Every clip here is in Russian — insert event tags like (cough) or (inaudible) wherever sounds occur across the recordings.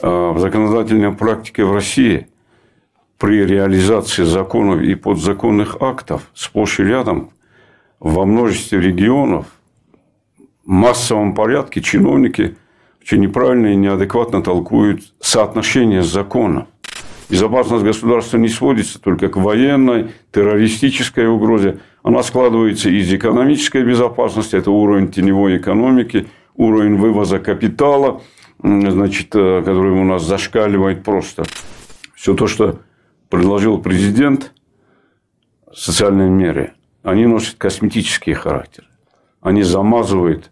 э, в законодательной практике в России при реализации законов и подзаконных актов сплошь и рядом во множестве регионов в массовом порядке чиновники очень неправильно и неадекватно толкуют соотношение закона. Безопасность государства не сводится только к военной, террористической угрозе. Она складывается из экономической безопасности, это уровень теневой экономики, уровень вывоза капитала, значит, э, который у нас зашкаливает просто. Все то, что предложил президент, социальные меры, они носят косметический характер. Они замазывают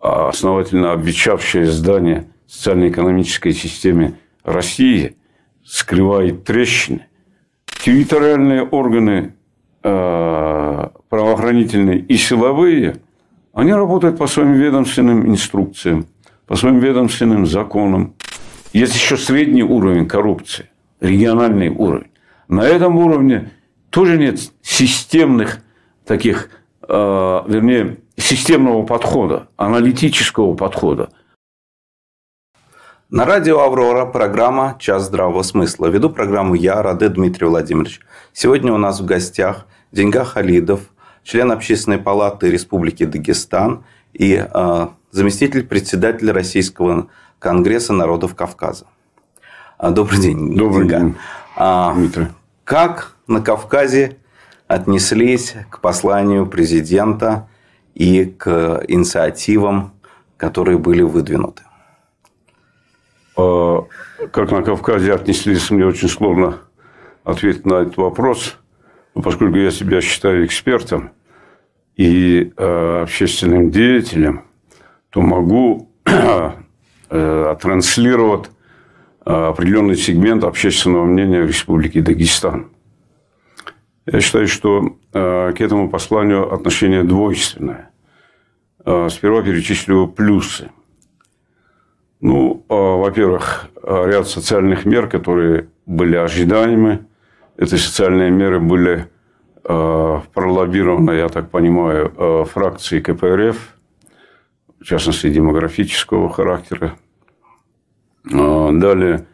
а, основательно обветшавшее здание социально-экономической системе России, скрывает трещины. Территориальные органы э, правоохранительные и силовые, они работают по своим ведомственным инструкциям, по своим ведомственным законам. Есть еще средний уровень коррупции, региональный уровень. На этом уровне тоже нет системных таких, э, вернее, системного подхода, аналитического подхода. На радио «Аврора» программа «Час здравого смысла». Веду программу я, Раде Дмитрий Владимирович. Сегодня у нас в гостях Деньга Халидов, член Общественной палаты Республики Дагестан и э, заместитель председателя Российского конгресса народов Кавказа. А, добрый день, Добрый Деньга. день, а, Дмитрий. Как на Кавказе отнеслись к посланию президента и к инициативам, которые были выдвинуты? А, как на Кавказе отнеслись, мне очень сложно ответить на этот вопрос, поскольку я себя считаю экспертом и а, общественным деятелем, то могу (clears throat) э, транслировать а, определенный сегмент общественного мнения в Республике Дагестан. Я считаю, что к этому посланию отношение двойственное. Сперва перечислю плюсы. Ну, во-первых, ряд социальных мер, которые были ожидаемы. Эти социальные меры были пролоббированы, я так понимаю, фракцией КПРФ, в частности, демографического характера. Далее,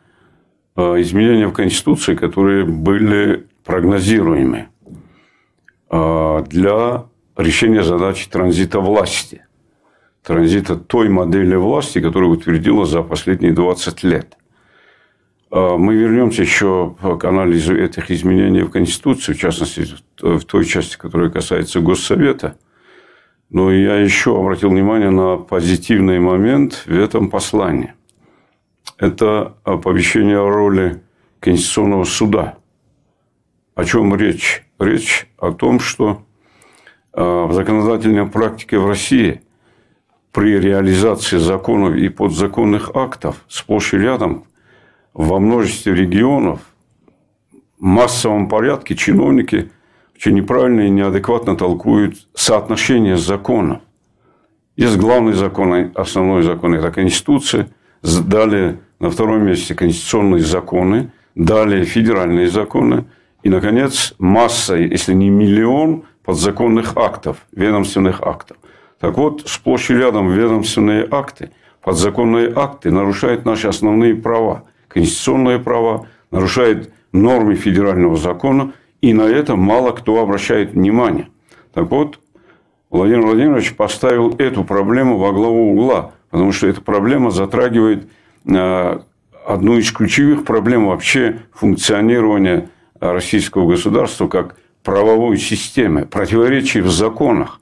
изменения в Конституции, которые были прогнозируемы для решения задачи транзита власти – транзита той модели власти, которую утвердила за последние 20 лет. А, мы вернемся еще к анализу этих изменений в Конституции, в частности, в той части, которая касается Госсовета. Но я еще обратил внимание на позитивный момент в этом послании. Это оповещение о роли Конституционного суда. О чем речь? Речь о том, что а, в законодательной практике в России – при реализации законов и подзаконных актов сплошь и рядом во множестве регионов в массовом порядке чиновники очень неправильно и неадекватно толкуют соотношение законов. Есть главный закон, основной закон – это Конституция. Далее на втором месте конституционные законы. Далее федеральные законы. И, наконец, масса, если не миллион подзаконных актов, ведомственных актов. Так вот, сплошь и рядом ведомственные акты, подзаконные акты нарушают наши основные права, конституционные права, нарушают нормы федерального закона, и на это мало кто обращает внимание. Так вот, Владимир Владимирович поставил эту проблему во главу угла, потому что эта проблема затрагивает э, одну из ключевых проблем вообще функционирования российского государства как правовой системы, противоречий в законах.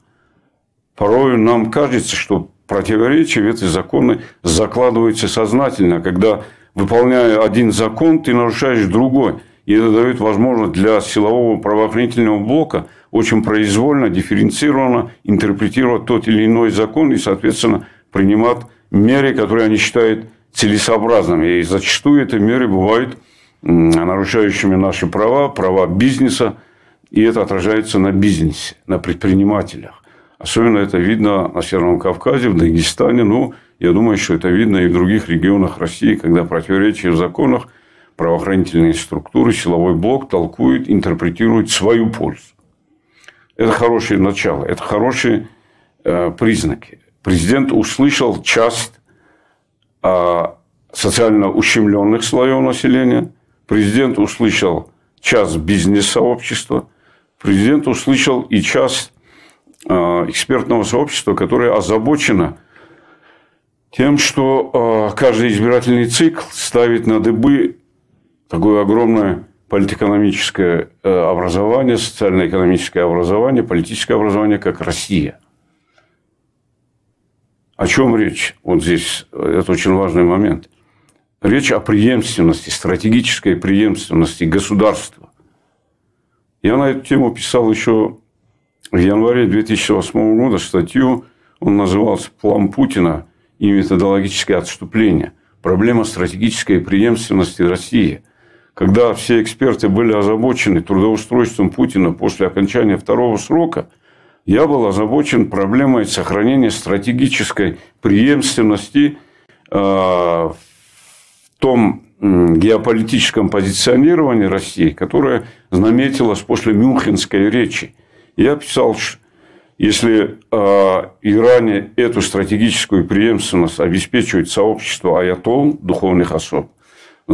Порой нам кажется, что противоречия в эти законы закладываются сознательно, когда, выполняя один закон, ты нарушаешь другой. И это дает возможность для силового правоохранительного блока очень произвольно, дифференцированно интерпретировать тот или иной закон и, соответственно, принимать меры, которые они считают целесообразными. И зачастую эти меры бывают нарушающими наши права, права бизнеса, и это отражается на бизнесе, на предпринимателях. Особенно это видно на Северном Кавказе, в Дагестане. Ну, я думаю, что это видно и в других регионах России, когда противоречия в законах правоохранительные структуры, силовой блок толкуют, интерпретируют свою пользу. Это хорошее начало, это хорошие э, признаки. Президент услышал часть э, социально ущемленных слоев населения. Президент услышал час бизнес-сообщества. Президент услышал и час а, экспертного сообщества, которое озабочено тем, что каждый избирательный цикл ставит на дыбы такое огромное политэкономическое э, образование, социально-экономическое образование, политическое образование, как Россия. О чем речь? Вот здесь это очень важный момент. Речь о преемственности, стратегической преемственности государства. Я на эту тему писал еще в январе 2008 года статью, он назывался «План Путина и методологическое отступление. Проблема стратегической преемственности России» когда все эксперты были озабочены трудоустройством Путина после окончания второго срока, я был озабочен проблемой сохранения стратегической преемственности э, в том геополитическом позиционировании России, которое наметилось после Мюнхенской речи. Я писал, что если э, Иране эту стратегическую преемственность обеспечивает сообщество аятол, духовных особ,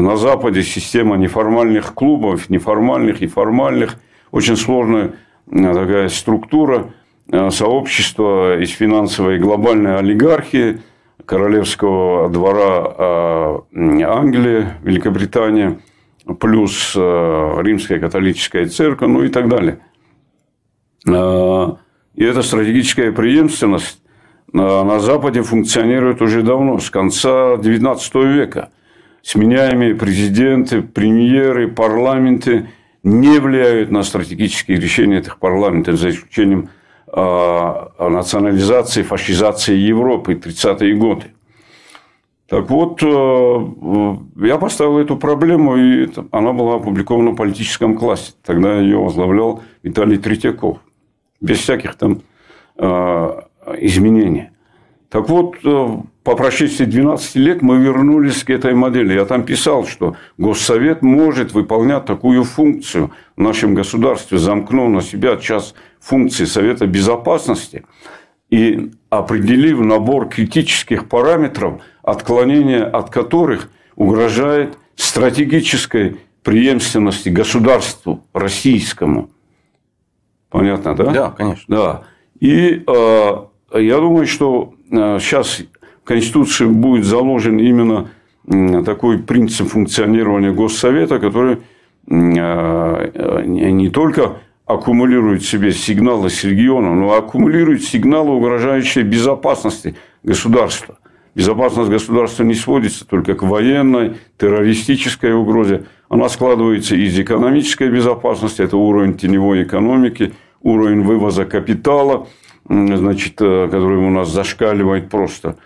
на Западе система неформальных клубов, неформальных и формальных. Очень сложная э, такая структура э, сообщества из финансовой глобальной олигархии, королевского двора э, Англии, Великобритания, плюс римская католическая церковь, ну и так далее. И эта стратегическая преемственность на Западе функционирует уже давно, с конца XIX века – сменяемые президенты, премьеры, парламенты не влияют на стратегические решения этих парламентов, за исключением а, национализации, фашизации Европы 30-е годы. Так вот, э, я поставил эту проблему, и она была опубликована в политическом классе. Тогда ее возглавлял Виталий Третьяков. Без всяких там э, изменений. Так вот, э, по прошествии 12 лет мы вернулись к этой модели. Я там писал, что Госсовет может выполнять такую функцию в нашем государстве, замкнув на себя час функций Совета Безопасности и определив набор критических параметров, отклонение от которых угрожает стратегической преемственности государству российскому. Понятно, да? Да, конечно. Да. И э, я думаю, что сейчас э, Конституции будет заложен именно такой принцип функционирования Госсовета, который э, не только аккумулирует в себе сигналы с региона, но аккумулирует сигналы, угрожающие безопасности государства. Безопасность государства не сводится только к военной, террористической угрозе. Она складывается из экономической безопасности, это уровень теневой экономики, уровень вывоза капитала – значит, э, который у нас зашкаливает просто.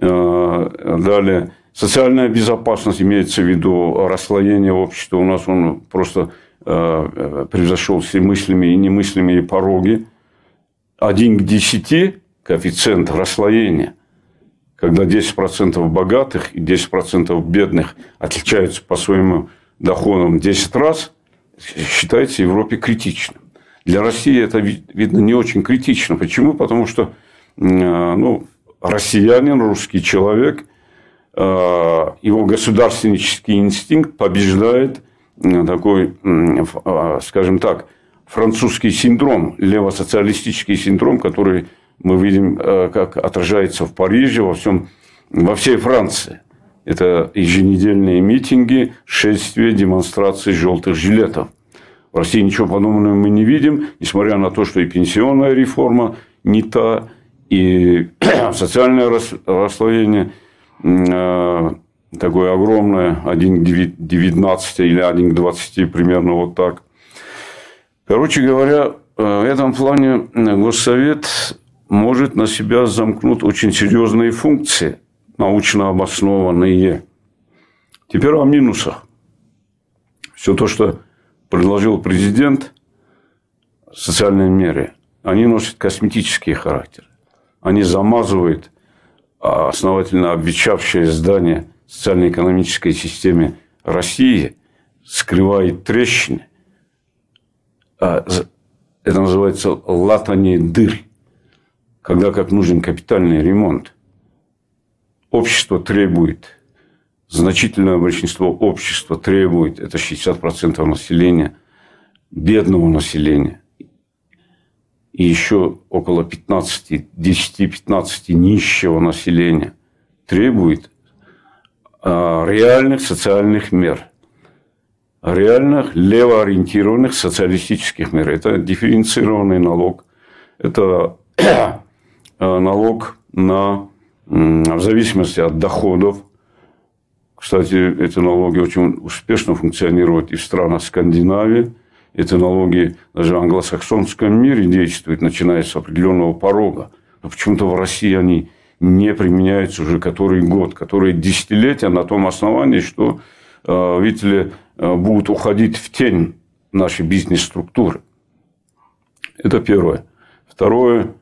Э, далее, социальная безопасность имеется в виду расслоение общества. У нас он просто э, превзошел все мыслями и немыслимые пороги. Один к десяти коэффициент расслоения, когда 10% богатых и 10% бедных отличаются по своим доходам 10 раз, считается в Европе критичным. Для России это, видно, не очень критично. Почему? Потому что э, ну, россиянин, русский человек, э, его государственнический инстинкт побеждает э, такой, скажем так, французский синдром, левосоциалистический синдром, который мы видим, как отражается в Париже, во, всем, во всей Франции. Это еженедельные митинги, шествия, демонстрации желтых жилетов. В России ничего подобного мы не видим, несмотря на то, что и пенсионная реформа не та, и (clears throat) социальное расслоение э, такое огромное, 1 к 19 или 1 к 20, примерно вот так. Короче говоря, э, в этом плане Госсовет может на себя замкнуть очень серьезные функции, научно обоснованные. Теперь о минусах. Все то, что предложил президент социальные меры, они носят косметический характер. Они замазывают а, основательно обветшавшее здание социально-экономической системы России, скрывает трещины. А, это называется латание дыр, когда как нужен капитальный ремонт. Общество требует значительное большинство общества требует, это 60% населения, бедного населения, и еще около 15, 10-15 нищего населения требует а, реальных социальных мер, реальных левоориентированных социалистических мер. Это дифференцированный налог, это а, (clears throat) налог на, в зависимости от доходов. Кстати, эти налоги очень успешно функционируют и в странах Скандинавии. Эти налоги даже в англосаксонском мире действуют, начиная с определенного порога. Но почему-то в России они не применяются уже который год, которые десятилетия на том основании, что, э, видите ли, э, будут уходить в тень нашей бизнес-структуры. Это первое. Второе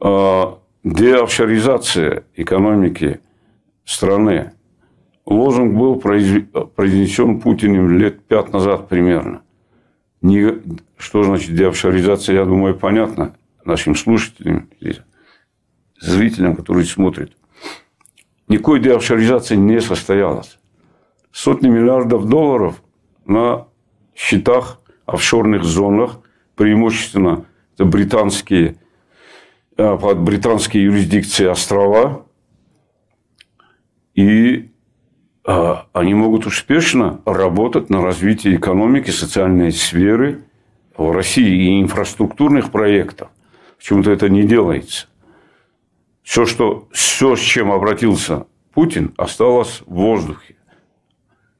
э, – деофшоризация экономики страны. Лозунг был произнесен Путиным лет пять назад примерно. Не, что значит деофшоризация, я думаю, понятно нашим слушателям зрителям, которые смотрят. Никакой деофшоризации не состоялось. Сотни миллиардов долларов на счетах офшорных зонах, преимущественно это британские, э, под британские юрисдикции острова, и они могут успешно работать на развитие экономики, социальной сферы в России и инфраструктурных проектов. Почему-то это не делается все, что, все, с чем обратился Путин, осталось в воздухе.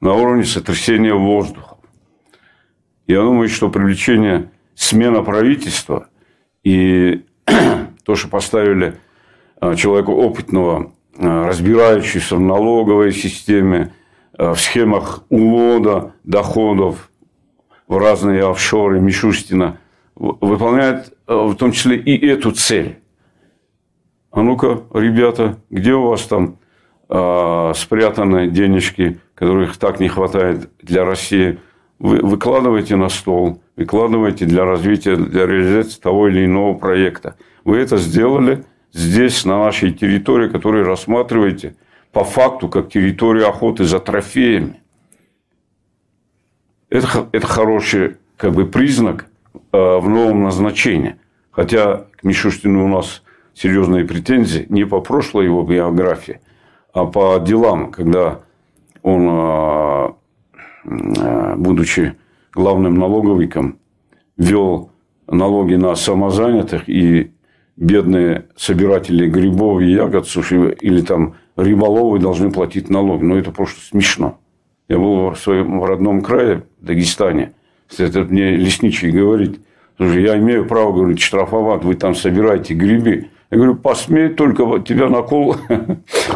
На уровне сотрясения воздуха. Я думаю, что привлечение смена правительства и (clears throat) то, что поставили а, человека опытного, а, разбирающегося в налоговой системе, а, в схемах увода доходов в разные офшоры Мишустина, выполняет в том числе и эту цель а ну-ка, ребята, где у вас там э, спрятаны денежки, которых так не хватает для России? Вы выкладываете на стол, выкладываете для развития, для реализации того или иного проекта. Вы это сделали здесь, на нашей территории, которую рассматриваете по факту как территорию охоты за трофеями. Это, это хороший как бы, признак э, в новом назначении. Хотя к Мишустину у нас серьезные претензии не по прошлой его биографии, а по делам, когда он, а, а, будучи главным налоговиком, ввел налоги на самозанятых и бедные собиратели грибов и ягод, суши, или там рыболовы должны платить налоги. Но это просто смешно. Я был в своем родном крае, в Дагестане. Это мне лесничий говорит, слушай, я имею право, говорит, штрафовать, вы там собираете грибы. Я говорю, посмей только тебя накол,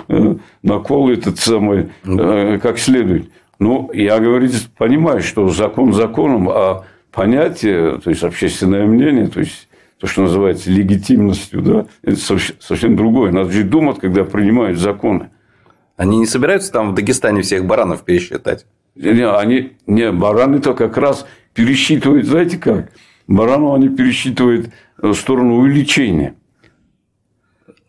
(laughs) накол этот самый, э, как следует. Ну, я, говорит, понимаю, что закон законом, а понятие, то есть общественное мнение, то есть то, что называется легитимностью, да, это совсем другое. Надо же думать, когда принимают законы. Они не собираются там в Дагестане всех баранов пересчитать? Не, они, не, бараны-то как раз пересчитывают, знаете как? Баранов они пересчитывают в сторону увеличения.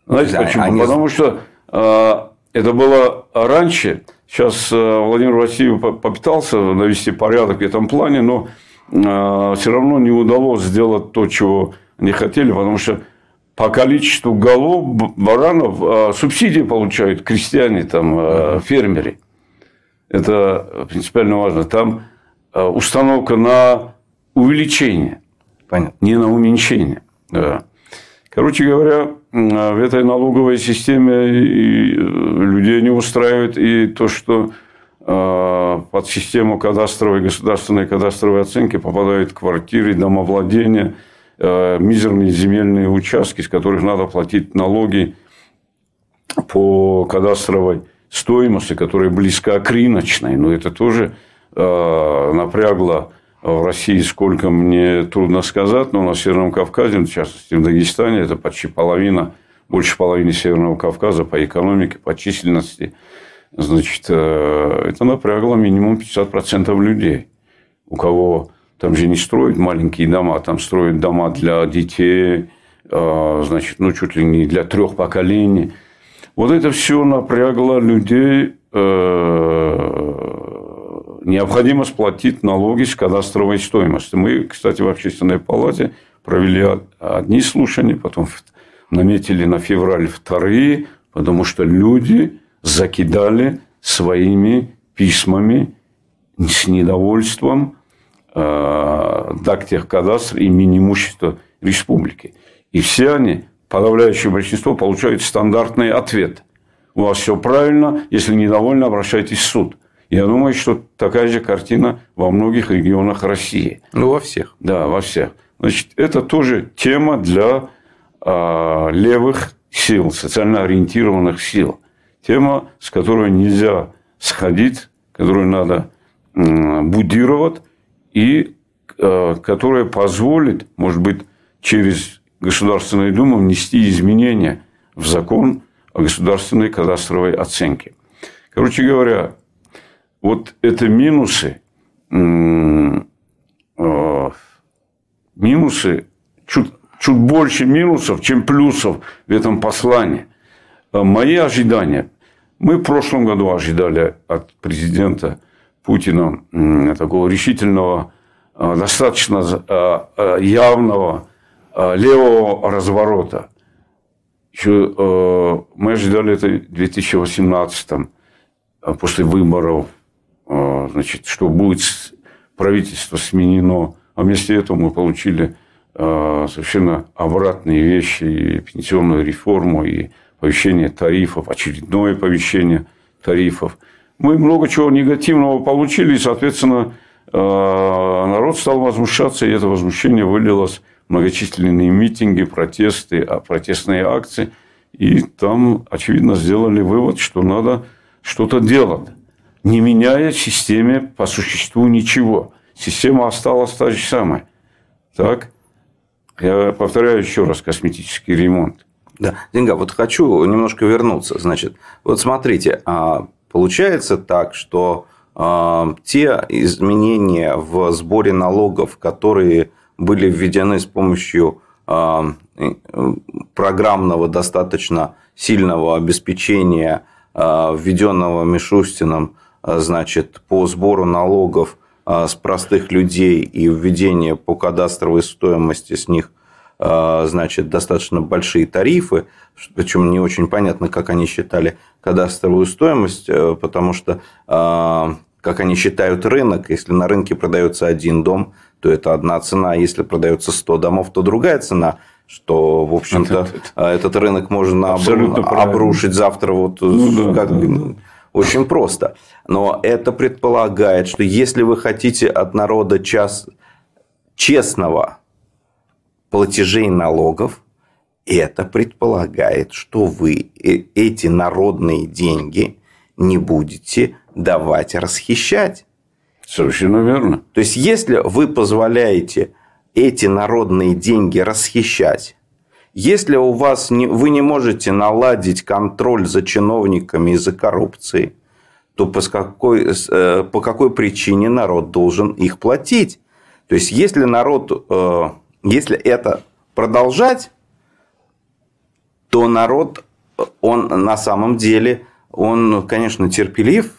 Знаете да, почему? Они... Потому что э, это было раньше. Сейчас э, Владимир Васильев попытался навести порядок в этом плане, но э, все равно не удалось сделать то, чего не хотели, потому что по количеству голов баранов э, субсидии получают крестьяне, там, э, фермеры. Это принципиально важно. Там э, установка на увеличение, Понятно. не на уменьшение. Да. Короче говоря, в этой налоговой системе э, людей не устраивает и то, что под систему кадастровой, государственной кадастровой оценки попадают квартиры, домовладения, мизерные земельные участки, с которых надо платить налоги по кадастровой стоимости, которая близка к рыночной. Но это тоже напрягло в России сколько, мне трудно сказать, но на Северном Кавказе, в частности в Дагестане, это почти половина, больше половины Северного Кавказа по экономике, по численности. Значит, э, это напрягло минимум 50% людей, у кого там же не строят маленькие дома, там строят дома для детей, э, значит, ну, чуть ли не для трех поколений. Вот это все напрягло людей, э, необходимо сплатить налоги с кадастровой стоимости. Мы, кстати, в общественной палате провели одни слушания, потом наметили на февраль вторые, потому что люди закидали своими письмами с недовольством Дактехкадастр и Минимущество республики. И все они, подавляющее большинство, получают стандартный ответ. У вас все правильно, если недовольны, обращайтесь в суд. Я думаю, что такая же картина во многих регионах России. Ну, во всех. Да, во всех. Значит, это тоже тема для э, левых сил, социально ориентированных сил. Тема, с которой нельзя сходить, которую надо э, будировать и э, которая позволит, может быть, через Государственную Думу внести изменения в закон о государственной кадастровой оценке. Короче говоря, вот это минусы, э, минусы, чуть, чуть больше минусов, чем плюсов в этом послании. Э, мои ожидания. Мы в прошлом году ожидали от президента Путина такого решительного, э, достаточно явного левого разворота. Еще мы ожидали это в 2018 после выборов а, значит, что будет правительство сменено, а вместо этого мы получили а, совершенно обратные вещи, и пенсионную реформу, и повещение тарифов, очередное повещение тарифов. Мы много чего негативного получили, и, соответственно, а, народ стал возмущаться, и это возмущение вылилось в многочисленные митинги, протесты, протестные акции. И там, очевидно, сделали вывод, что надо что-то делать не меняя в системе по существу ничего. Система осталась та же самая. Так? Я повторяю еще раз косметический ремонт. Да, Деньга, вот хочу немножко вернуться. Значит, вот смотрите, а, получается так, что а, те изменения в сборе налогов, которые были введены с помощью а, программного достаточно сильного обеспечения, введенного Мишустином а, значит, по сбору налогов а, с простых людей и введение по кадастровой стоимости с них а, значит, достаточно большие тарифы, причем не очень понятно, как они считали кадастровую стоимость, э, потому что как они считают рынок, если на рынке продается один дом, то это одна цена, если продается 100 домов, то другая цена, что, в общем-то, этот рынок можно Абсолютно обрушить правильно. завтра вот ну, как, да, да. Очень просто. Но это предполагает, что если вы хотите от народа час честного платежей налогов, это предполагает, что вы э, эти народные деньги не будете давать расхищать. Совершенно верно. То есть, если вы позволяете эти народные деньги расхищать, если у вас не, вы не можете наладить контроль за чиновниками из-за коррупции, то по какой, э, по какой причине народ должен их платить? То есть, если народ, э, если это продолжать, то народ, он на самом деле, он, конечно, терпелив,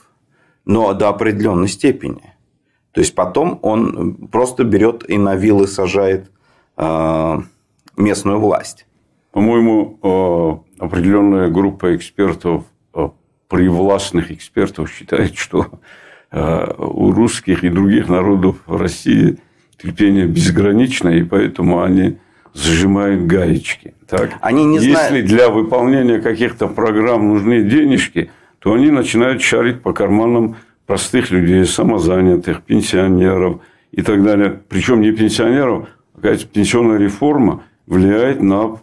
но до определенной степени. То есть, потом он просто берет и на вилы сажает э, местную власть. По-моему, э, определенная группа экспертов, э, привластных экспертов считает, что у русских и других народов России терпение безгранично, и поэтому они зажимают гаечки. Так? Они не Если знают... для выполнения каких-то программ нужны денежки, то они начинают шарить по карманам простых людей, самозанятых, пенсионеров и так далее. Причем не пенсионеров, а какая-то пенсионная реформа влияет на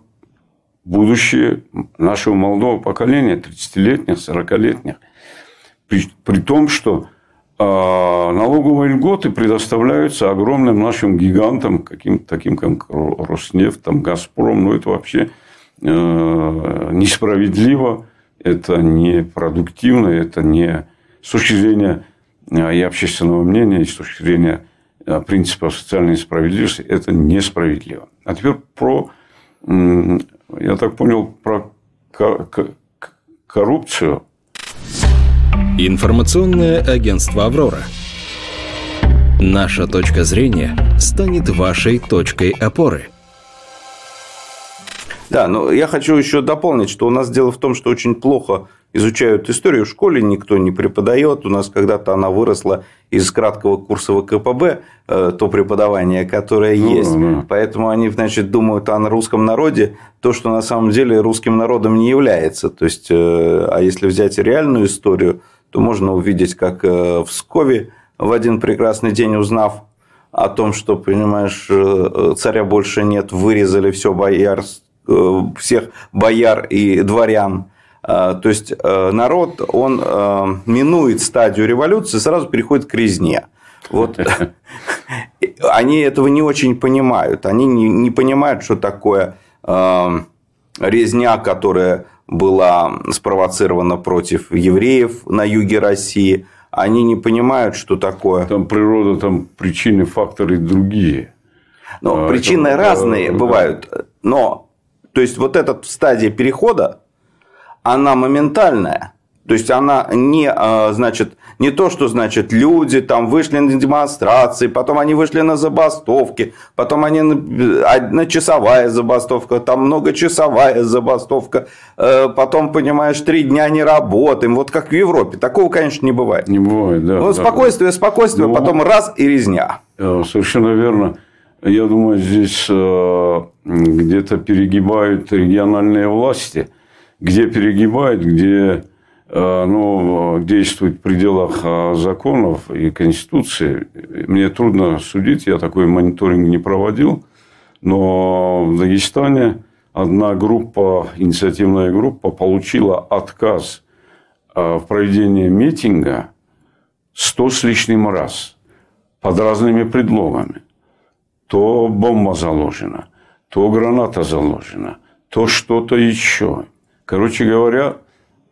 будущее нашего молодого поколения, 30-летних, 40-летних. При, при том, что налоговые льготы предоставляются огромным нашим гигантам, каким таким как Роснефть, там, Газпром, но это вообще э, несправедливо, это непродуктивно, это не с точки зрения э, и общественного мнения, и с точки зрения э, принципа социальной справедливости, это несправедливо. А теперь про я так понял, про коррупцию. Информационное агентство «Аврора». Наша точка зрения станет вашей точкой опоры. Да, но я хочу еще дополнить, что у нас дело в том, что очень плохо изучают историю в школе, никто не преподает. У нас когда-то она выросла из краткого курса ВКПБ, э, то преподавание, которое ну, есть. Да. Поэтому они, значит, думают о русском народе, то, что на самом деле русским народом не является. То есть, э, а если взять реальную историю, то можно увидеть, как э, в Скове в один прекрасный день, узнав о том, что, понимаешь, царя больше нет, вырезали все бояр, всех бояр и дворян а, то есть э, народ, он э, минует стадию революции, сразу переходит к резне. Вот (laughs) они этого не очень понимают. Они не, понимают, что такое э, резня, которая была спровоцирована против евреев на юге России. Они не понимают, что такое. Там природа, там причины, факторы другие. Но а, причины это, разные да, бывают. Но то есть вот эта стадия перехода она моментальная. То есть она не, а, значит, не то, что значит люди там вышли на демонстрации, потом они вышли на забастовки, потом они на часовая забастовка, там многочасовая забастовка, э, потом, понимаешь, три дня не работаем. Вот как в Европе. Такого, конечно, не бывает. Не бывает, да. Ну, спокойствие, спокойствие, ну, потом раз и резня. Э, совершенно верно. Я думаю, здесь э, где-то перегибают региональные власти – где перегибает, где э, ну, действует в пределах э, законов и Конституции. Мне трудно судить, я такой мониторинг не проводил, но в Дагестане одна группа, инициативная группа, получила отказ э, в проведении митинга сто с лишним раз под разными предлогами. То бомба заложена, то граната заложена, то что-то еще. Короче говоря,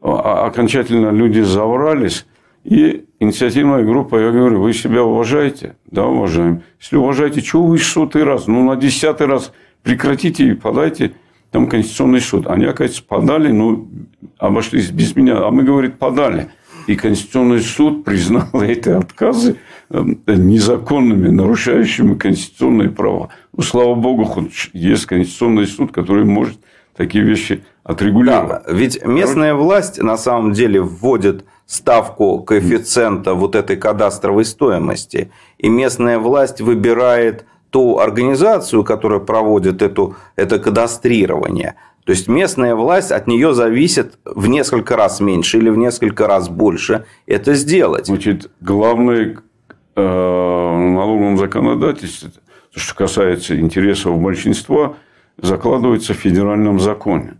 окончательно люди заврались, и инициативная группа, я говорю, вы себя уважаете? Да, уважаем. Если уважаете, чего вы сотый раз? Ну, на десятый раз прекратите и подайте там Конституционный суд. Они, оказывается, подали, ну, обошлись без меня. А мы, говорит, подали. И Конституционный суд признал эти отказы эм, незаконными, нарушающими конституционные права. Ну, слава богу, хоть есть Конституционный суд, который может такие вещи отрегулировать. Да, ведь местная власть на самом деле вводит ставку коэффициента вот этой кадастровой стоимости. И местная власть выбирает ту организацию, которая проводит эту, это кадастрирование. То есть местная власть от нее зависит в несколько раз меньше или в несколько раз больше это сделать. Значит, главное э, налоговом законодательстве, что касается интересов большинства, закладывается в федеральном законе.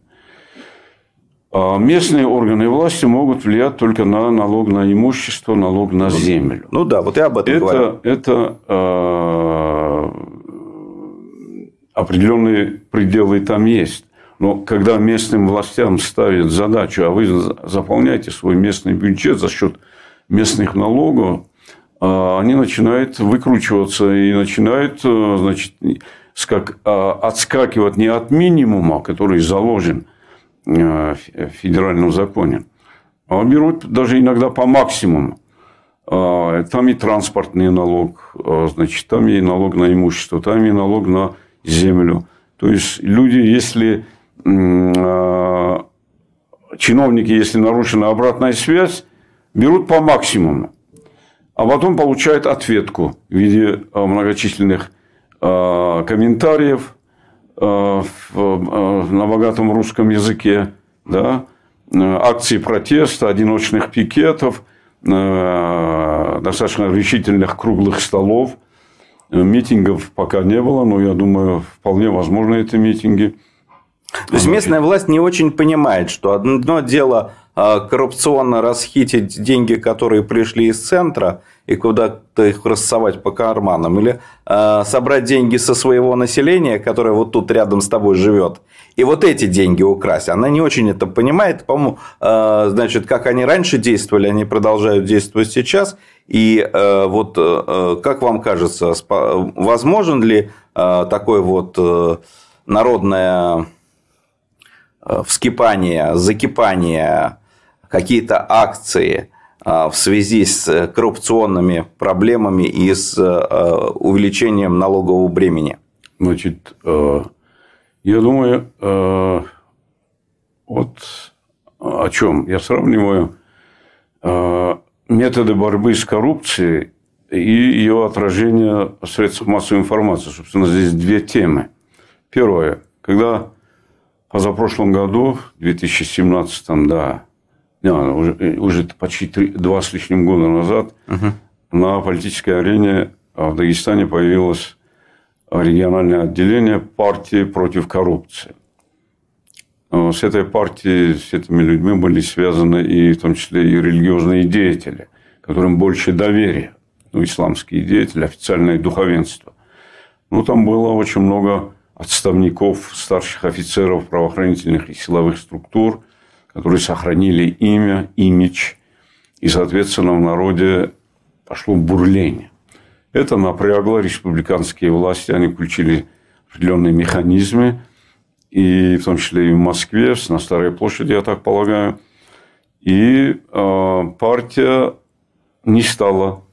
А местные органы власти могут влиять только на налог на имущество, налог на землю. Ну да, вот я об этом это, говорю. Это э, определенные пределы там есть. Но когда местным властям ставят задачу, а вы заполняете свой местный бюджет за счет местных налогов, э, они начинают выкручиваться и начинают э, значит, скак, отскакивать не от минимума, который заложен – федеральном законе. А берут даже иногда по максимуму. А, там и транспортный налог, а, значит, там и налог на имущество, там и налог на землю. То есть люди, если чиновники, если нарушена обратная связь, берут по максимуму, а потом получают ответку в виде многочисленных комментариев, Э, э, на богатом русском языке, да, э, акции протеста, одиночных пикетов, достаточно решительных круглых столов. Митингов пока не было, но я думаю, вполне возможно эти митинги. То есть местная власть не очень понимает, что одно дело коррупционно расхитить деньги, которые пришли из центра, и куда-то их рассовать по карманам, или э, собрать деньги со своего населения, которое вот тут рядом с тобой живет, и вот эти деньги украсть. Она не очень это понимает, по-моему, э, значит, как они раньше действовали, они продолжают действовать сейчас. И э, вот э, как вам кажется, возможен ли э, такое вот э, народное вскипание, закипание, какие-то акции – в связи с коррупционными проблемами и с увеличением налогового бремени? Значит, я думаю, вот о чем? Я сравниваю методы борьбы с коррупцией и ее отражение в средствах массовой информации. Собственно, здесь две темы. Первое. Когда позапрошлом году, в 2017, да, не, уже, уже почти три, два с лишним года назад, угу. на политической арене в Дагестане появилось региональное отделение партии против коррупции. С этой партией, с этими людьми были связаны и в том числе и религиозные деятели, которым больше доверия. Ну, исламские деятели, официальное духовенство. Ну, там было очень много отставников, старших офицеров правоохранительных и силовых структур, которые сохранили имя, имидж, и, соответственно, в народе пошло бурление. Это напрягло республиканские власти, они включили определенные механизмы, и в том числе и в Москве, на Старой площади, я так полагаю. И э, партия не стала,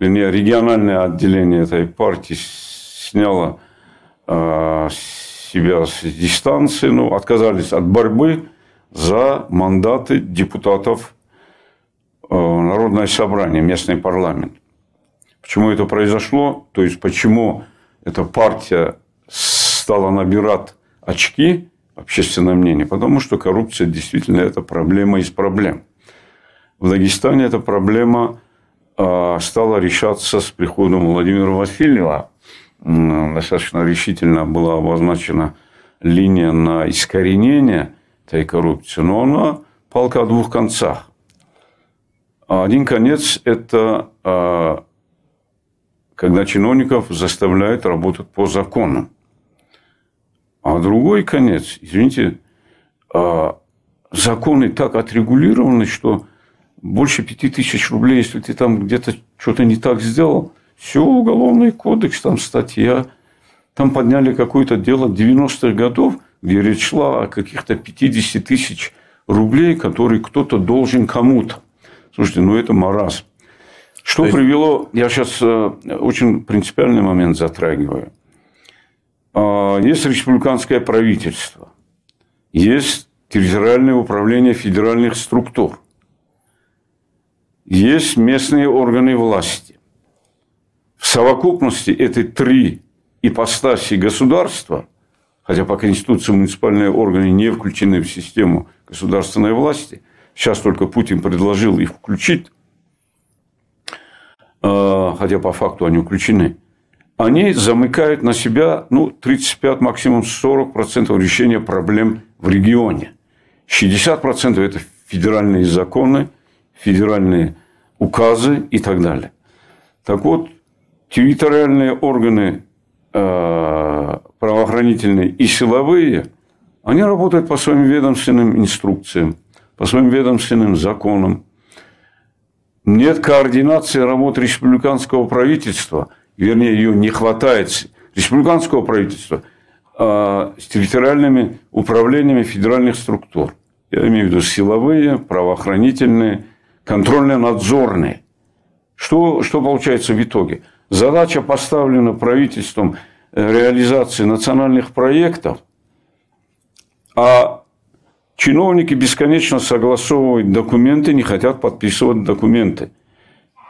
вернее, региональное отделение этой партии сняло э, себя с дистанции, ну, отказались от борьбы за мандаты депутатов э, Народное собрание, местный парламент. Почему это произошло? То есть, почему эта партия стала набирать очки общественное мнение, потому что коррупция действительно это проблема из проблем. В Дагестане эта проблема а, стала решаться с приходом Владимира Васильева. Достаточно решительно была обозначена линия на искоренение этой коррупции, но она палка о двух концах. Один конец – это а, когда чиновников заставляют работать по закону. А другой конец, извините, а, законы так отрегулированы, что больше пяти тысяч рублей, если ты там где-то что-то не так сделал, все, уголовный кодекс, там статья. Там подняли какое-то дело 90-х годов, где речь шла о каких-то 50 тысяч рублей, которые кто-то должен кому-то. Слушайте, ну это маразм. Что есть... привело, я сейчас э, очень принципиальный момент затрагиваю. А, есть республиканское правительство, есть территориальное управление федеральных структур, есть местные органы власти. В совокупности эти три ипостаси государства, хотя по Конституции муниципальные органы не включены в систему государственной власти, сейчас только Путин предложил их включить, а, хотя по факту они включены – они замыкают на себя ну, 35, максимум 40% решения проблем в регионе. 60% это федеральные законы, федеральные указы и так далее. Так вот, территориальные органы э, правоохранительные и силовые, они работают по своим ведомственным инструкциям, по своим ведомственным законам. Нет координации работы республиканского правительства – вернее, ее не хватает республиканского правительства а с территориальными управлениями федеральных структур. Я имею в виду силовые, правоохранительные, контрольно-надзорные. Что, что получается в итоге? Задача поставлена правительством реализации национальных проектов, а чиновники бесконечно согласовывают документы, не хотят подписывать документы,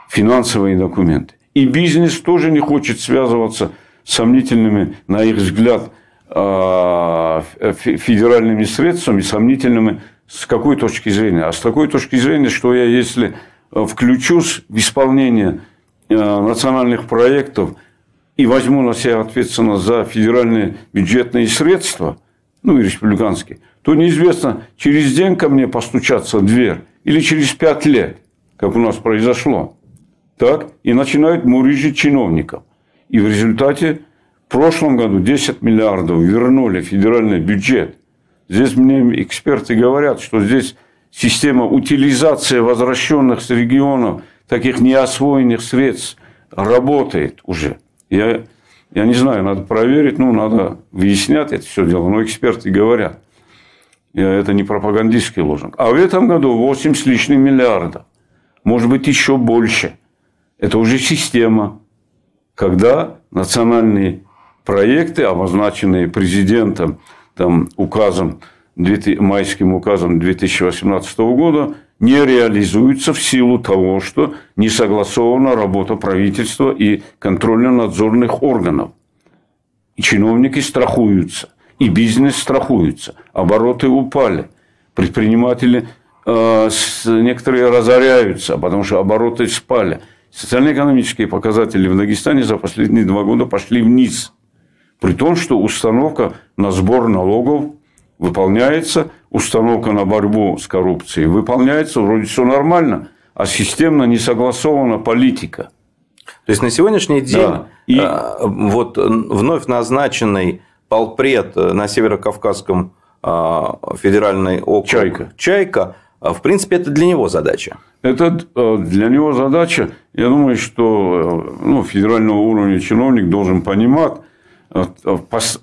финансовые документы. И бизнес тоже не хочет связываться с сомнительными, на их взгляд, а, федеральными средствами, сомнительными с какой точки зрения? А с такой точки зрения, что я, если включусь в исполнение а, национальных проектов и возьму на себя ответственность за федеральные бюджетные средства, ну и республиканские, то неизвестно, через день ко мне постучаться в дверь или через пять лет, как у нас произошло так, и начинают мурыжить чиновников. И в результате в прошлом году 10 миллиардов вернули в федеральный бюджет. Здесь мне эксперты говорят, что здесь система утилизации возвращенных с регионов таких неосвоенных средств работает уже. Я, я не знаю, надо проверить, ну, надо выяснять это все дело, но эксперты говорят. Я, это не пропагандистский ложник. А в этом году 8 с лишним миллиардов. может быть, еще больше. Это уже система, когда национальные проекты, обозначенные президентом, там, указом, майским указом 2018 года, не реализуются в силу того, что не согласована работа правительства и контрольно-надзорных органов. И чиновники страхуются, и бизнес страхуется, обороты упали, предприниматели э, некоторые разоряются, потому что обороты спали. Социально-экономические показатели в Дагестане за последние два года пошли вниз. При том, что установка на сбор налогов выполняется, установка на борьбу с коррупцией выполняется, вроде все нормально, а системно не согласована политика. То есть на сегодняшний день да. И... А, вот вновь назначенный полпред на Северо-Кавказском а, федеральный округ Чайка. Чайка, в принципе, это для него задача. Это для него задача. Я думаю, что ну, федерального уровня чиновник должен понимать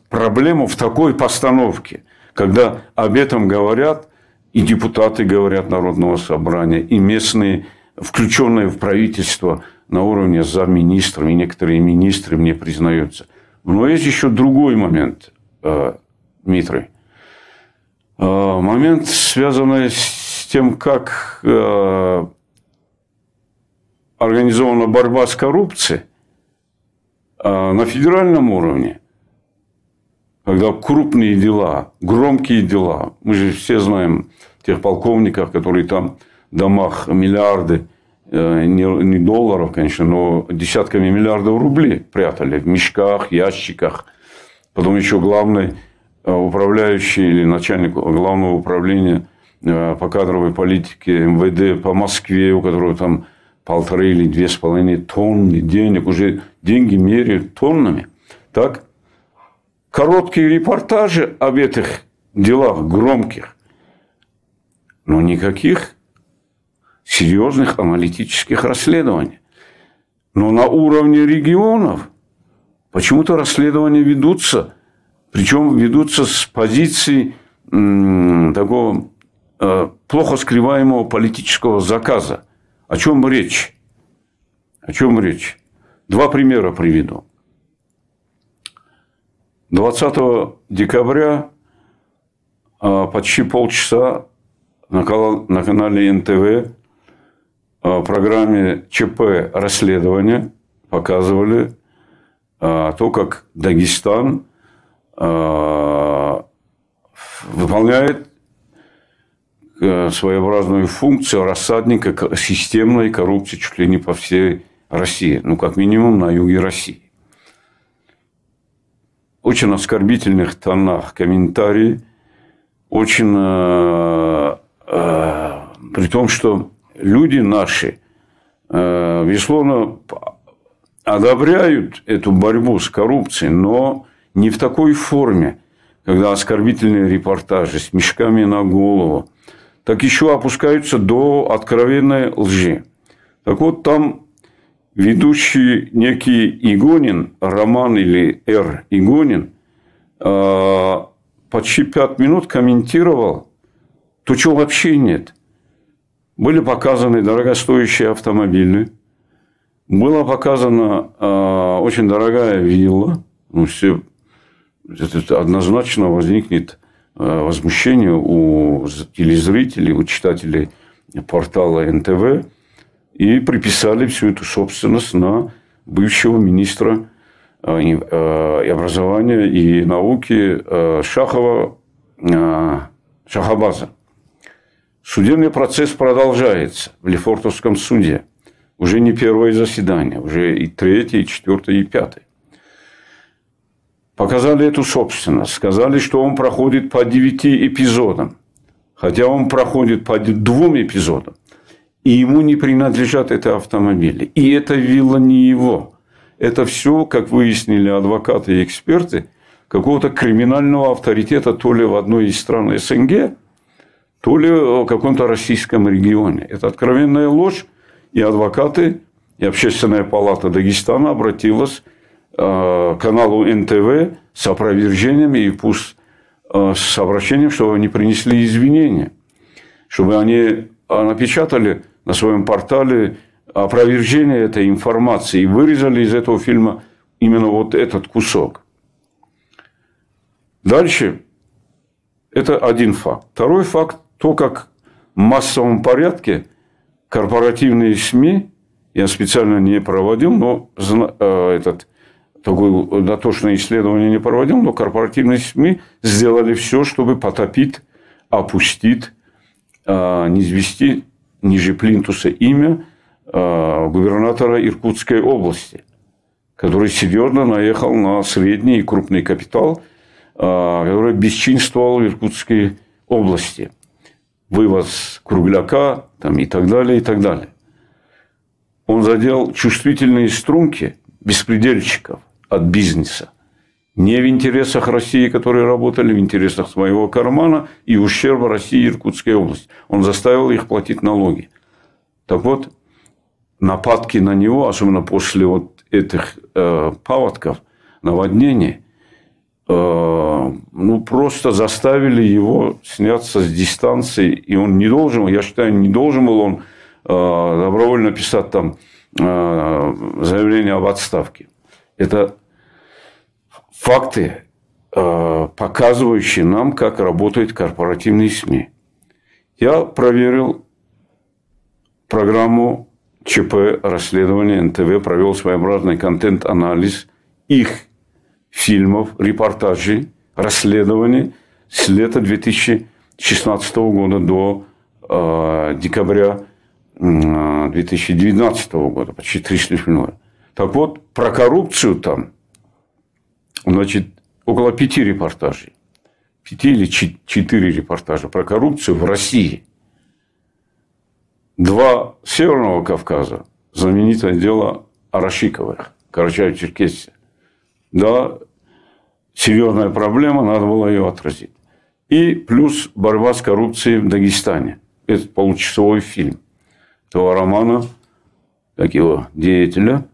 проблему в такой постановке – когда об этом говорят и депутаты говорят Народного собрания, и местные, включенные в правительство на уровне замминистров, и некоторые министры мне признаются. Но есть еще другой момент, э, Дмитрий. Э, момент, связанный с тем, как э, организована борьба с коррупцией на федеральном уровне – когда крупные дела, громкие дела, мы же все знаем тех полковников, которые там в домах миллиарды, э, не долларов, конечно, но десятками миллиардов рублей прятали в мешках, ящиках. Потом еще главный э, управляющий или начальник главного управления э, по кадровой политике МВД по Москве, у которого там полторы или две с половиной тонны денег, уже деньги меряют тоннами. Так? Короткие репортажи об этих делах громких, но никаких серьезных аналитических расследований. Но на уровне регионов почему-то расследования ведутся, причем ведутся с позиции такого э, плохо скрываемого политического заказа. О чем речь? О чем речь? Два примера приведу. 20 декабря а, почти полчаса на канале НТВ а, в программе ЧП расследования показывали а, то, как Дагестан выполняет своеобразную функцию рассадника системной коррупции чуть ли не по всей России. Ну, как минимум, на юге России очень оскорбительных тонах комментарии, очень э, э, при том, что люди наши, э, безусловно, одобряют эту борьбу с коррупцией, но не в такой форме, когда оскорбительные репортажи с мешками на голову, так еще опускаются до откровенной лжи. Так вот, там ведущий некий Игонин, Роман или Р. Игонин, а, почти пять минут комментировал то, чего вообще нет. Были показаны дорогостоящие автомобили, была показана а, очень дорогая вилла. Ну, все, однозначно возникнет а, возмущение у телезрителей, у читателей портала НТВ и приписали всю эту собственность на бывшего министра э, э, и образования и науки э, Шахова Шахабаза. Судебный процесс продолжается в Лефортовском суде. Уже не первое заседание, уже и третье, и четвертое, и пятое. Показали эту собственность. Сказали, что он проходит по девяти эпизодам. Хотя он проходит по двум эпизодам и ему не принадлежат эти автомобили. И эта вилла не его. Это все, как выяснили адвокаты и эксперты, какого-то криминального авторитета то ли в одной из стран СНГ, то ли в каком-то российском регионе. Это откровенная ложь. И адвокаты, и Общественная палата Дагестана обратилась э, к каналу НТВ с опровержением и пусть э, с обращением, чтобы они принесли извинения. Чтобы они напечатали на своем портале опровержение этой информации и вырезали из этого фильма именно вот этот кусок. Дальше это один факт. Второй факт – то, как в массовом порядке корпоративные СМИ, я специально не проводил, но э, этот, такое дотошное исследование не проводил, но корпоративные СМИ сделали все, чтобы потопить, опустить, э, не извести ниже плинтуса имя э, губернатора Иркутской области, который серьезно наехал на средний и крупный капитал, который бесчинствовал в Иркутской области – вывоз кругляка там, и так далее, и так далее. Он задел чувствительные струнки беспредельщиков от бизнеса. Не в интересах России, которые работали, в интересах своего кармана и ущерба России и Иркутской области. Он заставил их платить налоги. Так вот, нападки на него, особенно после вот этих э, паводков, наводнений, Э, ну, просто заставили его сняться с дистанции, и он не должен, я считаю, не должен был он э, добровольно писать там э, заявление об отставке. Это факты, показывающие нам, как работают корпоративные СМИ. Я проверил программу ЧП расследования НТВ, провел своеобразный контент-анализ их фильмов, репортажей, расследований с лета 2016 года до э, декабря 2019 года, почти три с лишним Так вот, про коррупцию там, значит, около пяти репортажей. Пяти или четыре репортажа про коррупцию в России. Два Северного Кавказа, знаменитое дело Арашиковых, Карачаево-Черкесия да, серьезная проблема, надо было ее отразить. И плюс борьба с коррупцией в Дагестане. Это получасовой фильм этого романа, как его, деятеля,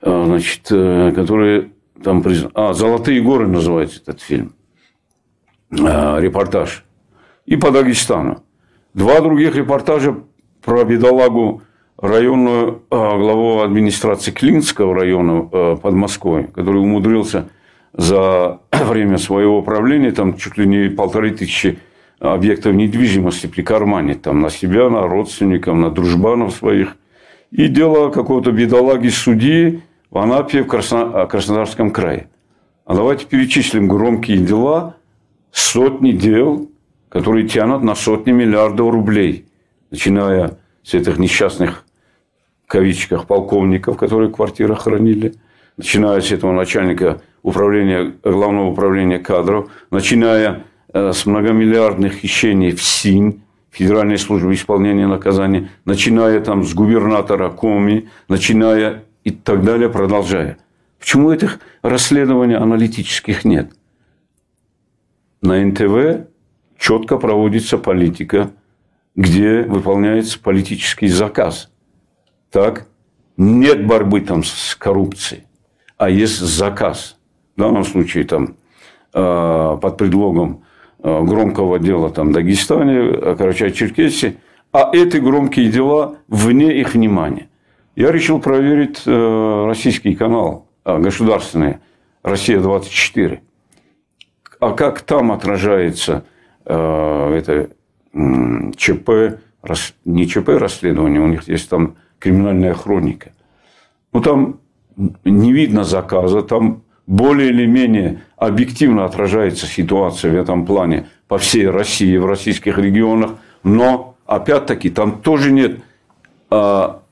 а, значит, э, который там. А, «Золотые горы» называется этот фильм. А, репортаж. И по Дагестану. Два других репортажа про бедолагу районную а, главу администрации Клинского района а, под Москвой, который умудрился за (coughs) время своего правления там чуть ли не полторы тысячи объектов недвижимости прикарманить там на себя, на родственников, на дружбанов своих. И дело какого-то бедолаги судьи в Анапе, в Красно... Краснодарском крае. А давайте перечислим громкие дела, сотни дел, которые тянут на сотни миллиардов рублей, начиная с этих несчастных кавичках полковников, которые квартиры хранили, начиная с этого начальника управления, главного управления кадров, начиная э, с многомиллиардных хищений в СИНь, Федеральной службы исполнения наказания, начиная там с губернатора Коми, начиная и так далее, продолжая. Почему этих расследований аналитических нет? На НТВ четко проводится политика, где выполняется политический заказ – так, нет борьбы там с коррупцией, а есть заказ. В данном случае там э, под предлогом э, громкого дела там Дагестане, Карачай-Черкесии, а эти громкие дела вне их внимания. Я решил проверить э, российский канал, государственный, «Россия-24». А как там отражается это ЧП, не ЧП расследование, у них есть там криминальная хроника. Ну, там не видно заказа, там более или менее объективно отражается ситуация в этом плане по всей России, в российских регионах, но опять-таки там тоже нет а,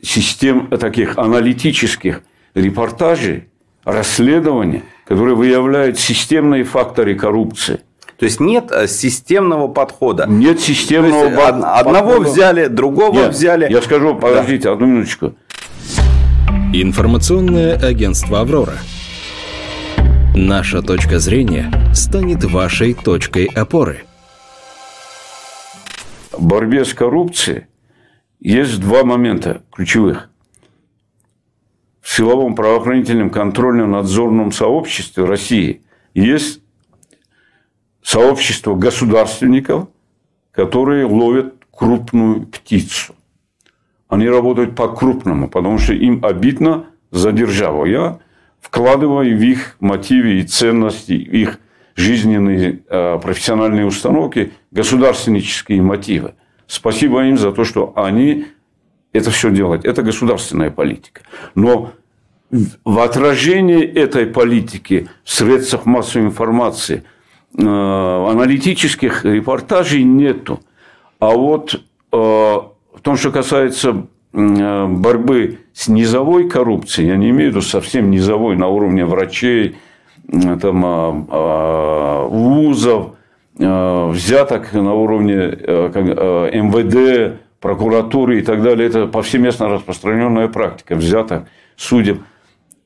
систем таких аналитических репортажей, расследований, которые выявляют системные факторы коррупции. То есть нет э, системного подхода. Нет системного есть, подхода. Одного взяли, другого нет, взяли. Я скажу, подождите, да. одну минуточку. Информационное агентство Аврора. Наша точка зрения станет вашей точкой опоры. В борьбе с коррупцией есть два момента ключевых. В силовом правоохранительном контрольном надзорном сообществе России есть сообщество государственников, которые ловят крупную птицу. они работают по-крупному, потому что им обидно за державу. Я вкладываю в их мотивы и ценности, их жизненные э, профессиональные установки государственнические мотивы. Спасибо им за то, что они это все делают. Это государственная политика. Но в отражении этой политики в средствах массовой информации э, аналитических репортажей нету. А вот э, в том, что касается борьбы с низовой коррупцией, я не имею в виду совсем низовой на уровне врачей, там, а, а, вузов, взяток на уровне МВД, прокуратуры и так далее. Это повсеместно распространенная практика взяток судеб.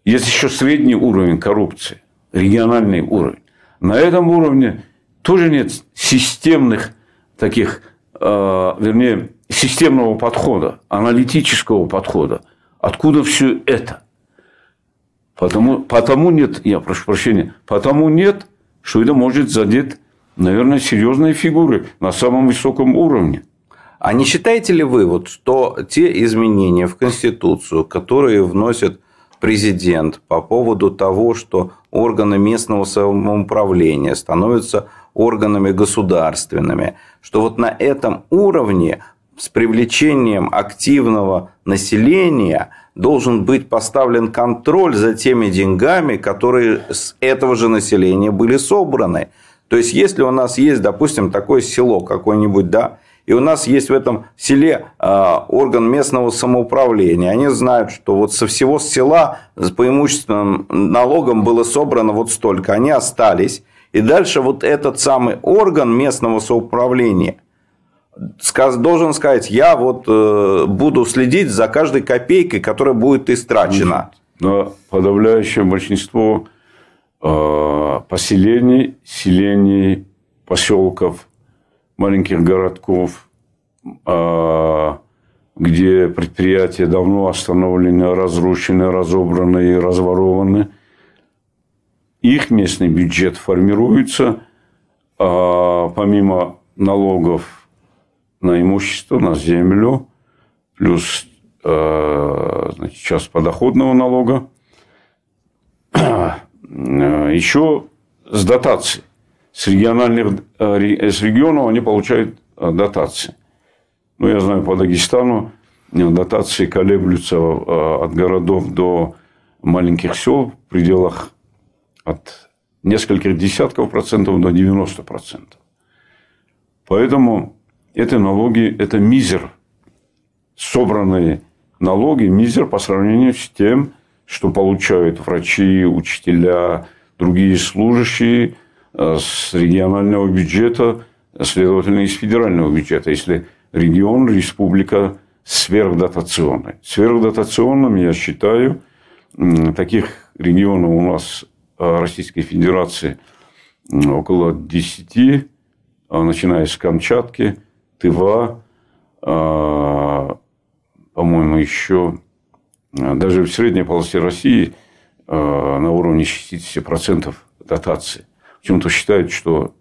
Есть еще средний уровень коррупции, региональный уровень. На этом уровне тоже нет системных таких, вернее, системного подхода, аналитического подхода. Откуда все это? Потому, потому нет, я прошу прощения, потому нет, что это может задеть, наверное, серьезные фигуры на самом высоком уровне. А не считаете ли вы, вот, что те изменения в Конституцию, которые вносит президент по поводу того, что органы местного самоуправления становятся органами государственными, что вот на этом уровне с привлечением активного населения должен быть поставлен контроль за теми деньгами, которые с этого же населения были собраны. То есть, если у нас есть, допустим, такое село какое-нибудь, да, и у нас есть в этом селе э, орган местного самоуправления. Они знают, что вот со всего села с преимущественным налогом было собрано вот столько. Они остались. И дальше вот этот самый орган местного самоуправления должен сказать, я вот э, буду следить за каждой копейкой, которая будет истрачена. Но подавляющее большинство поселений, селений, поселков, маленьких городков, э, где предприятия давно остановлены, разрушены, разобраны и разворованы, их местный бюджет формируется помимо налогов на имущество, на землю, плюс э, значит, часть подоходного налога, (clears throat) э, еще с дотацией. С, региональных, э, с регионов они получают дотации. Ну, я знаю, по Дагестану дотации колеблются от городов до маленьких сел в пределах от нескольких десятков процентов до 90 процентов. Поэтому это налоги, это мизер. Собранные налоги, мизер по сравнению с тем, что получают врачи, учителя, другие служащие э, с регионального бюджета, следовательно, из федерального бюджета, если регион, республика сверхдотационный. Сверхдотационным я считаю таких регионов у нас э, Российской Федерации около 10, а начиная с Камчатки, Тыва, по-моему, еще даже в средней полосе России а, на уровне 60% дотации. Почему-то считают, что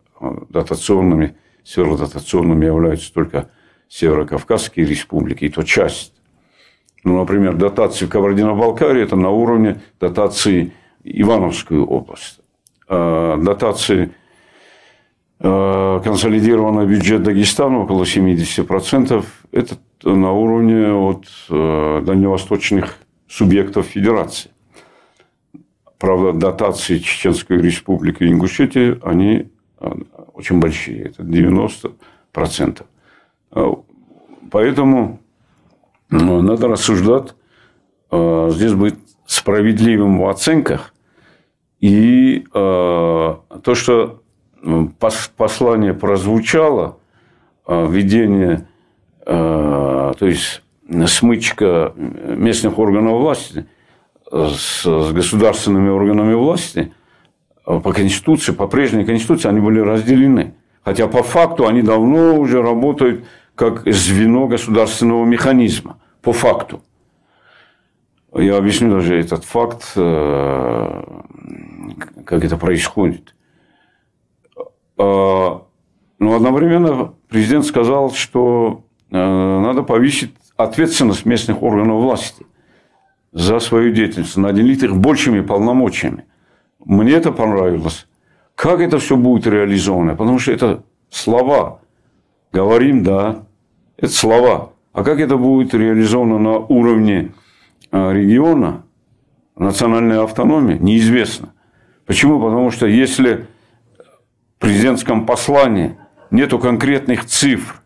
дотационными, северодотационными являются только Северо-Кавказские республики, и то часть. Ну, например, дотации в Кабардино-Балкарии – это на уровне дотации Ивановскую область. Дотации Э, консолидированный бюджет Дагестана около 70%. Это на уровне от э, дальневосточных субъектов федерации. Правда, дотации Чеченской республики и Ингушетии, они э, очень большие. Это 90%. Поэтому надо рассуждать здесь быть справедливым в оценках. И то, что послание прозвучало, введение, то есть смычка местных органов власти с государственными органами власти а, по Конституции, по прежней Конституции они были разделены. Хотя по факту они давно уже работают как звено государственного механизма. По факту. Я объясню даже этот факт, э, как это происходит. Но одновременно президент сказал, что э, надо повысить ответственность местных органов власти за свою деятельность, наделить их большими полномочиями. Мне это понравилось. Как это все будет реализовано? Потому что это слова. Говорим, да, это слова. А как это будет реализовано на уровне а, региона, национальной автономии, неизвестно. Почему? Потому что если в президентском послании нету конкретных цифр,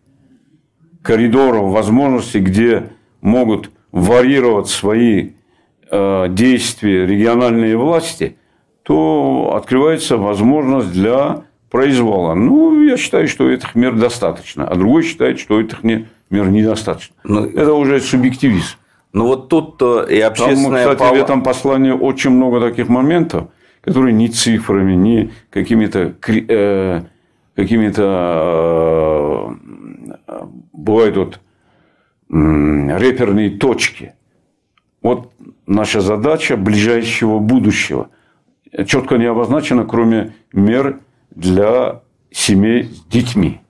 коридоров, возможностей, где могут варьировать свои э, действия региональные власти, то открывается возможность для произвола. Ну, я считаю, что этих мер достаточно, а другой считает, что этих мер недостаточно. Но... Ну, Это уже субъективизм. Ну вот тут э, и общественная... Там, кстати, в этом послании очень много таких моментов, которые ни цифрами, ни какими-то э, какими-то э, бывают вот реперные точки. Вот наша задача ближайшего будущего. Четко не обозначена, кроме мер для семей с детьми.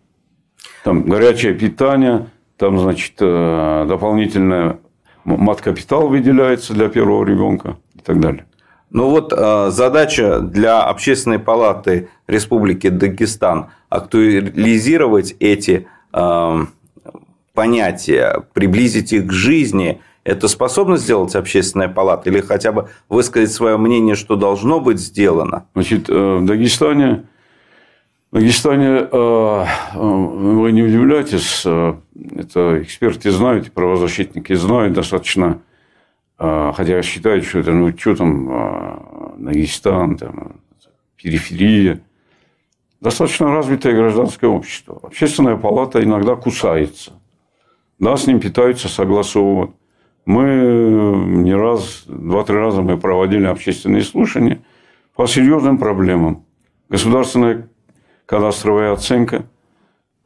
Там горячее питание, там, значит, э, дополнительное мат-капитал выделяется для первого ребенка и так далее. Ну вот э, задача для Общественной палаты Республики Дагестан актуализировать эти э, понятия, приблизить их к жизни. Это способно сделать Общественная палата или хотя бы высказать свое мнение, что должно быть сделано? Значит, в Дагестане в Дагестане, э, э, вы не удивляйтесь, э, это эксперты знают, правозащитники знают достаточно, хотя считают, что это, ну, что там, Дагестан, там, периферия. Достаточно развитое гражданское общество. Общественная палата иногда кусается. Да, с ним питаются, согласовывают. Мы не раз, два-три раза мы проводили общественные слушания по серьезным проблемам. Государственная кадастровая оценка.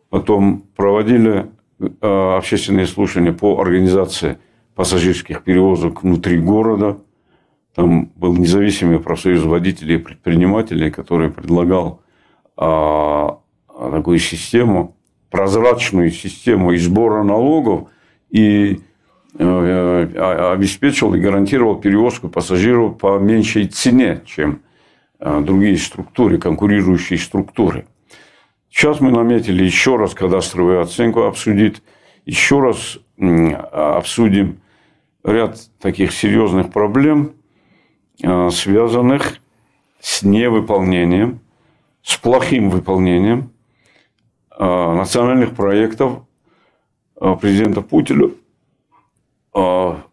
Потом проводили э, общественные слушания по организации пассажирских перевозок внутри города. Там был независимый профсоюз водителей и предпринимателей, который предлагал а, такую систему, прозрачную систему и сбора налогов и э, обеспечил и гарантировал перевозку пассажиров по меньшей цене, чем э, другие структуры, конкурирующие структуры. Сейчас мы наметили еще раз кадастровую оценку обсудить, еще раз обсудим ряд таких серьезных проблем, а, связанных с невыполнением, с плохим выполнением а, национальных проектов а, президента Путина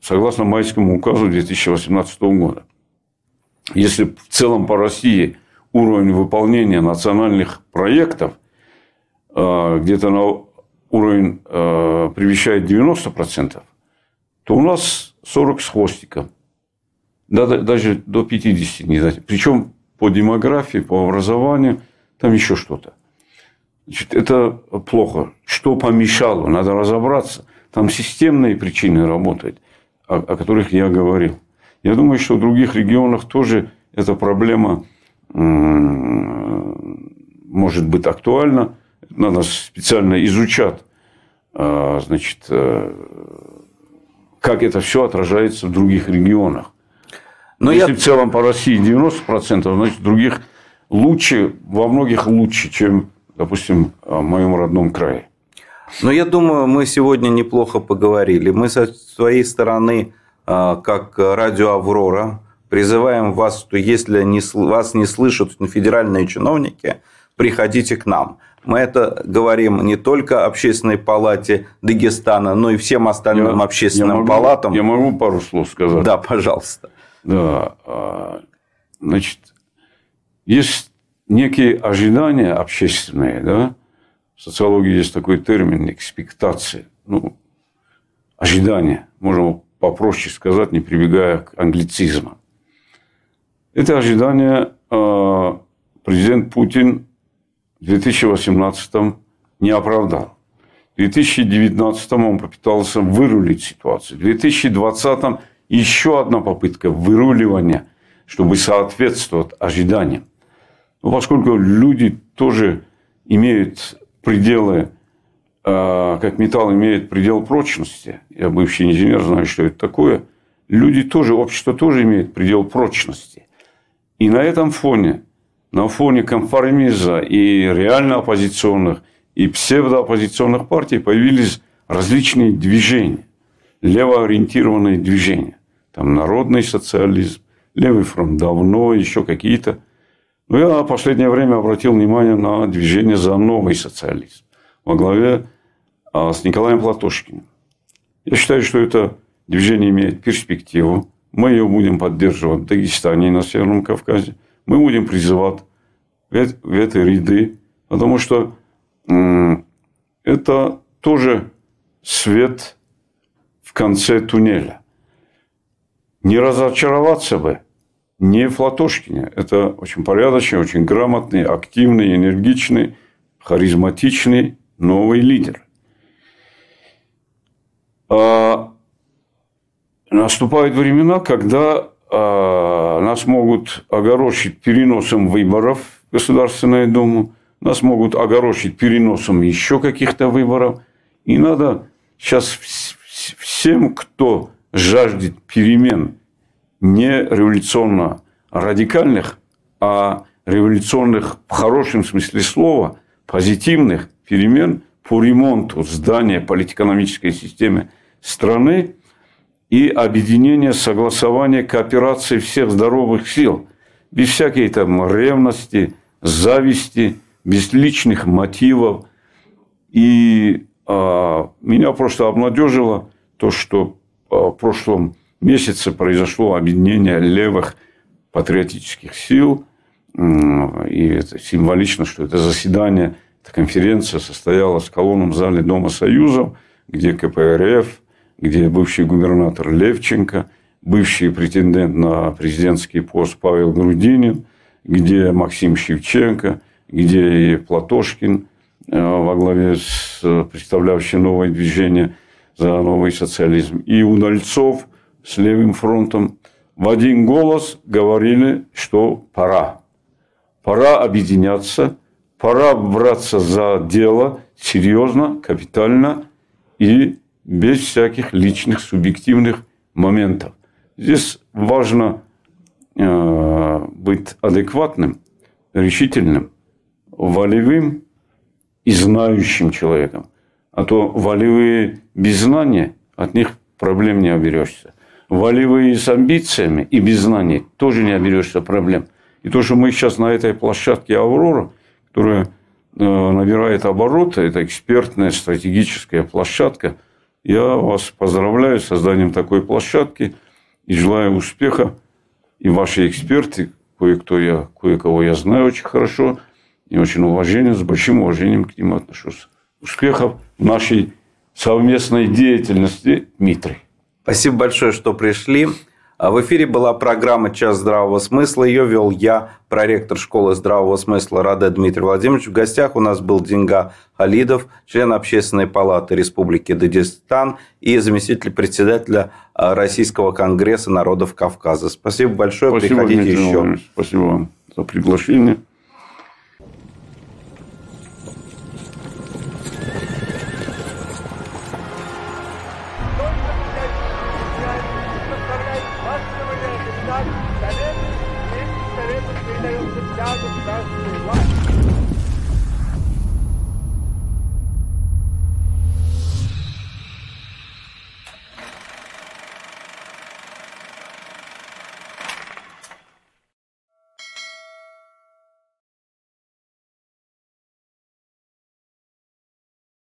согласно майскому указу 2018 года. Если в целом по России уровень выполнения национальных проектов – Э, где-то на уровень э, превышает 90%, то у нас 40 с хвостиком. Даже до 50 не. Причем по демографии, по образованию, там еще что-то. Значит, это плохо. Что помешало? Надо разобраться. Там системные причины работают, о, о которых я говорил. Я думаю, что в других регионах тоже эта проблема может быть актуальна надо специально изучать, а, значит, э, как это все отражается в других регионах. Но Если я... в целом по России 90%, значит, других лучше, во многих лучше, чем, допустим, в моем родном крае. Но я думаю, мы сегодня неплохо поговорили. Мы со своей стороны, а, как радио «Аврора», призываем вас, что если вас не слышат федеральные чиновники, приходите к нам. Мы это говорим не только общественной палате Дагестана, но и всем остальным я, общественным я могу, палатам. Я могу пару слов сказать? Да, пожалуйста. Да. А, значит, есть некие ожидания общественные, да? В социологии есть такой термин экспектации. Ну, ожидания. Можем попроще сказать, не прибегая к англицизму. Это ожидание а, президент Путин в 2018 не оправдал. В 2019 он попытался вырулить ситуацию. В 2020 еще одна попытка выруливания, чтобы соответствовать ожиданиям. Поскольку люди тоже имеют пределы а, как металл имеет предел прочности, я бывший инженер, знаю, что это такое, люди тоже, общество тоже имеет предел прочности. И на этом фоне, на фоне конформизма и реально оппозиционных, и псевдооппозиционных партий появились различные движения, левоориентированные движения. Там народный социализм, левый фронт давно, еще какие-то. Но я в последнее время обратил внимание на движение за новый социализм во главе а, с Николаем Платошкиным. Я считаю, что это движение имеет перспективу. Мы ее будем поддерживать в Дагестане и на Северном Кавказе. Мы будем призывать в этой ряды, потому что это тоже свет в конце туннеля. Не разочароваться бы не в Латошкине. Это очень порядочный, очень грамотный, активный, энергичный, харизматичный новый лидер. А наступают времена, когда а, нас могут огорошить переносом выборов в Государственную Думу, нас могут огорошить переносом еще каких-то выборов. И надо сейчас всем, кто жаждет перемен не революционно радикальных, а революционных в хорошем смысле слова, позитивных перемен по ремонту здания политэкономической системы страны и объединение, согласование, кооперации всех здоровых сил, без всякой там ревности, зависти, без личных мотивов. И а, меня просто обнадежило то, что а, в прошлом месяце произошло объединение левых патриотических сил. И это символично, что это заседание, эта конференция состоялась в колонном зале Дома Союзов, где КПРФ, где бывший губернатор Левченко, бывший претендент на президентский пост Павел Грудинин, где Максим Шевченко, где и Платошкин э, во главе с представлявшим новое движение за новый социализм, и Удальцов с левым фронтом в один голос говорили, что пора. Пора объединяться, пора браться за дело серьезно, капитально и без всяких личных субъективных моментов. Здесь важно э, быть адекватным, решительным, волевым и знающим человеком. А то волевые без знания, от них проблем не оберешься. Волевые с амбициями и без знаний тоже не оберешься проблем. И то, что мы сейчас на этой площадке «Аврора», которая э, набирает обороты, это экспертная стратегическая площадка – я вас поздравляю с созданием такой площадки и желаю успеха. И ваши эксперты, кое-кто я, кое-кого я знаю очень хорошо, и очень уважением, с большим уважением к ним отношусь. Успехов в нашей совместной деятельности, Дмитрий. Спасибо большое, что пришли. А в эфире была программа «Час здравого смысла». Ее вел я, проректор школы здравого смысла Раде Дмитрий Владимирович. В гостях у нас был Денга Халидов, член Общественной палаты Республики Дагестан и заместитель председателя а, Российского конгресса народов Кавказа. Спасибо большое. Спасибо, Приходите Дмитрий еще. Иванович. Спасибо вам за приглашение.